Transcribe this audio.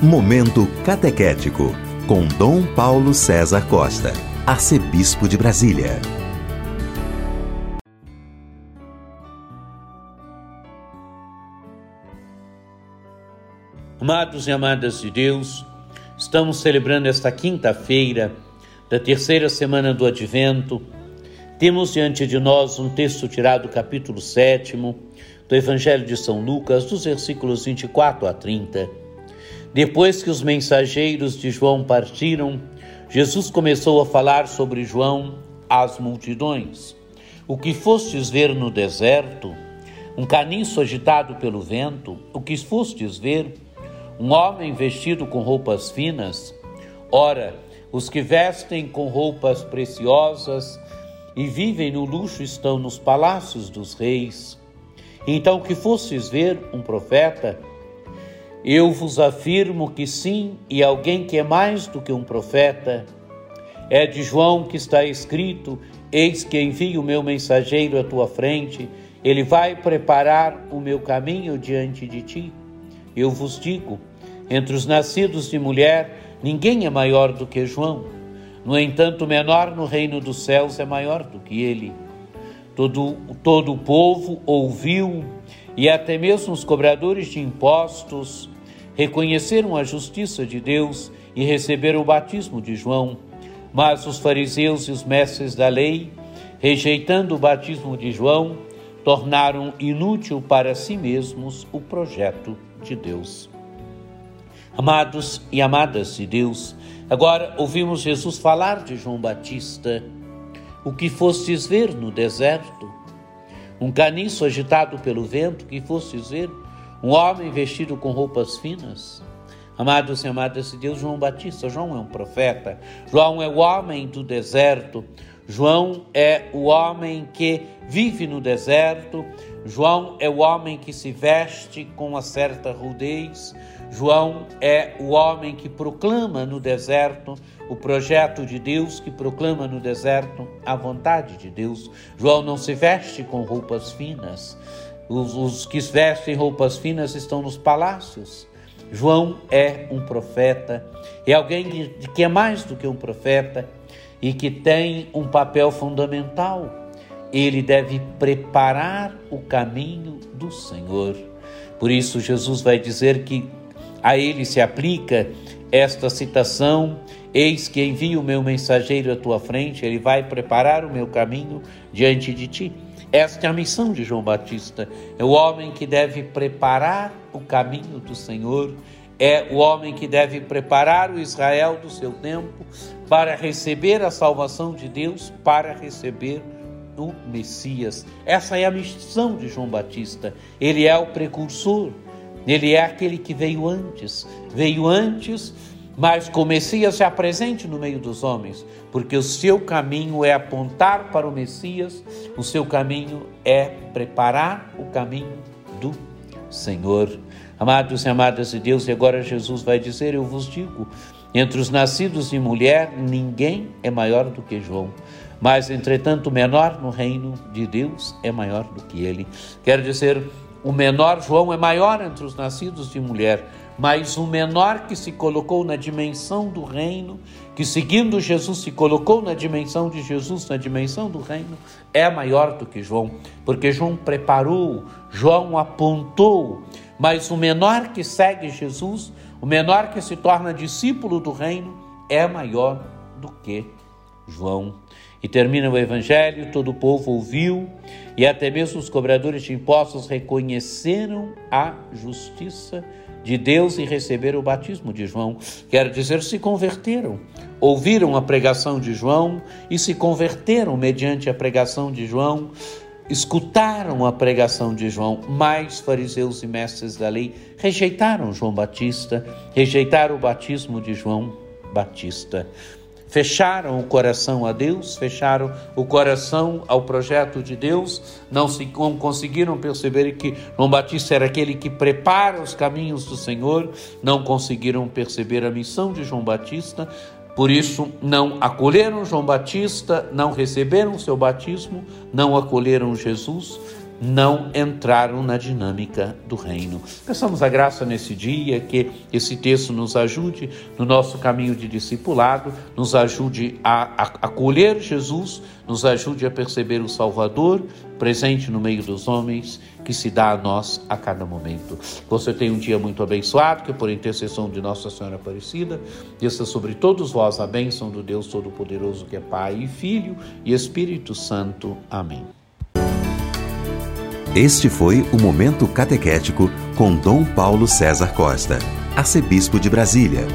Momento Catequético, com Dom Paulo César Costa, Arcebispo de Brasília. Amados e amadas de Deus, estamos celebrando esta quinta-feira da terceira semana do Advento. Temos diante de nós um texto tirado do capítulo 7 do Evangelho de São Lucas, dos versículos 24 a 30. Depois que os mensageiros de João partiram, Jesus começou a falar sobre João às multidões. O que fostes ver no deserto, um caniço agitado pelo vento, o que fostes ver, um homem vestido com roupas finas? Ora, os que vestem com roupas preciosas e vivem no luxo estão nos palácios dos reis. Então, que fostes ver um profeta? Eu vos afirmo que sim, e alguém que é mais do que um profeta. É de João que está escrito: Eis que envio o meu mensageiro à tua frente, ele vai preparar o meu caminho diante de ti. Eu vos digo: entre os nascidos de mulher, ninguém é maior do que João. No entanto, menor no reino dos céus é maior do que ele. Todo, todo o povo ouviu, e até mesmo os cobradores de impostos reconheceram a justiça de Deus e receberam o batismo de João. Mas os fariseus e os mestres da lei, rejeitando o batismo de João, tornaram inútil para si mesmos o projeto de Deus. Amados e amadas de Deus, agora ouvimos Jesus falar de João Batista. O que fostes ver no deserto? Um caniço agitado pelo vento, que fostes ver? Um homem vestido com roupas finas? Amados e amadas de Deus, João Batista, João é um profeta, João é o homem do deserto, João é o homem que vive no deserto, João é o homem que se veste com uma certa rudez, João é o homem que proclama no deserto o projeto de Deus, que proclama no deserto a vontade de Deus. João não se veste com roupas finas. Os, os que vestem roupas finas estão nos palácios. João é um profeta, é alguém que, que é mais do que um profeta e que tem um papel fundamental. Ele deve preparar o caminho do Senhor. Por isso, Jesus vai dizer que a ele se aplica esta citação: Eis que envio o meu mensageiro à tua frente, ele vai preparar o meu caminho diante de ti. Esta é a missão de João Batista. É o homem que deve preparar o caminho do Senhor, é o homem que deve preparar o Israel do seu tempo para receber a salvação de Deus, para receber o Messias. Essa é a missão de João Batista. Ele é o precursor ele é aquele que veio antes, veio antes, mas o Messias se apresente no meio dos homens, porque o seu caminho é apontar para o Messias, o seu caminho é preparar o caminho do Senhor. Amados e amadas de Deus, e agora Jesus vai dizer: Eu vos digo, entre os nascidos de mulher, ninguém é maior do que João. Mas, entretanto, o menor no reino de Deus é maior do que ele. Quer dizer, o menor João é maior entre os nascidos de mulher, mas o menor que se colocou na dimensão do reino, que seguindo Jesus se colocou na dimensão de Jesus, na dimensão do reino, é maior do que João, porque João preparou, João apontou, mas o menor que segue Jesus, o menor que se torna discípulo do reino, é maior do que João. E termina o evangelho, todo o povo ouviu, e até mesmo os cobradores de impostos reconheceram a justiça de Deus e receberam o batismo de João. Quer dizer, se converteram, ouviram a pregação de João e se converteram mediante a pregação de João, escutaram a pregação de João, mas fariseus e mestres da lei rejeitaram João Batista, rejeitaram o batismo de João Batista. Fecharam o coração a Deus, fecharam o coração ao projeto de Deus, não, se, não conseguiram perceber que João Batista era aquele que prepara os caminhos do Senhor, não conseguiram perceber a missão de João Batista, por isso não acolheram João Batista, não receberam seu batismo, não acolheram Jesus, não entraram na dinâmica do reino. Peçamos a graça nesse dia que esse texto nos ajude no nosso caminho de discipulado, nos ajude a, acolher Jesus, nos ajude a perceber o Salvador presente no meio dos homens que se dá a nós a cada momento. Você tem um dia muito abençoado, que por intercessão de Nossa Senhora Aparecida, desça sobre todos vós a bênção do Deus Todo-Poderoso, que é Pai e Filho e Espírito Santo. Amém. Este foi o Momento Catequético com Dom Paulo César Costa, arcebispo de Brasília.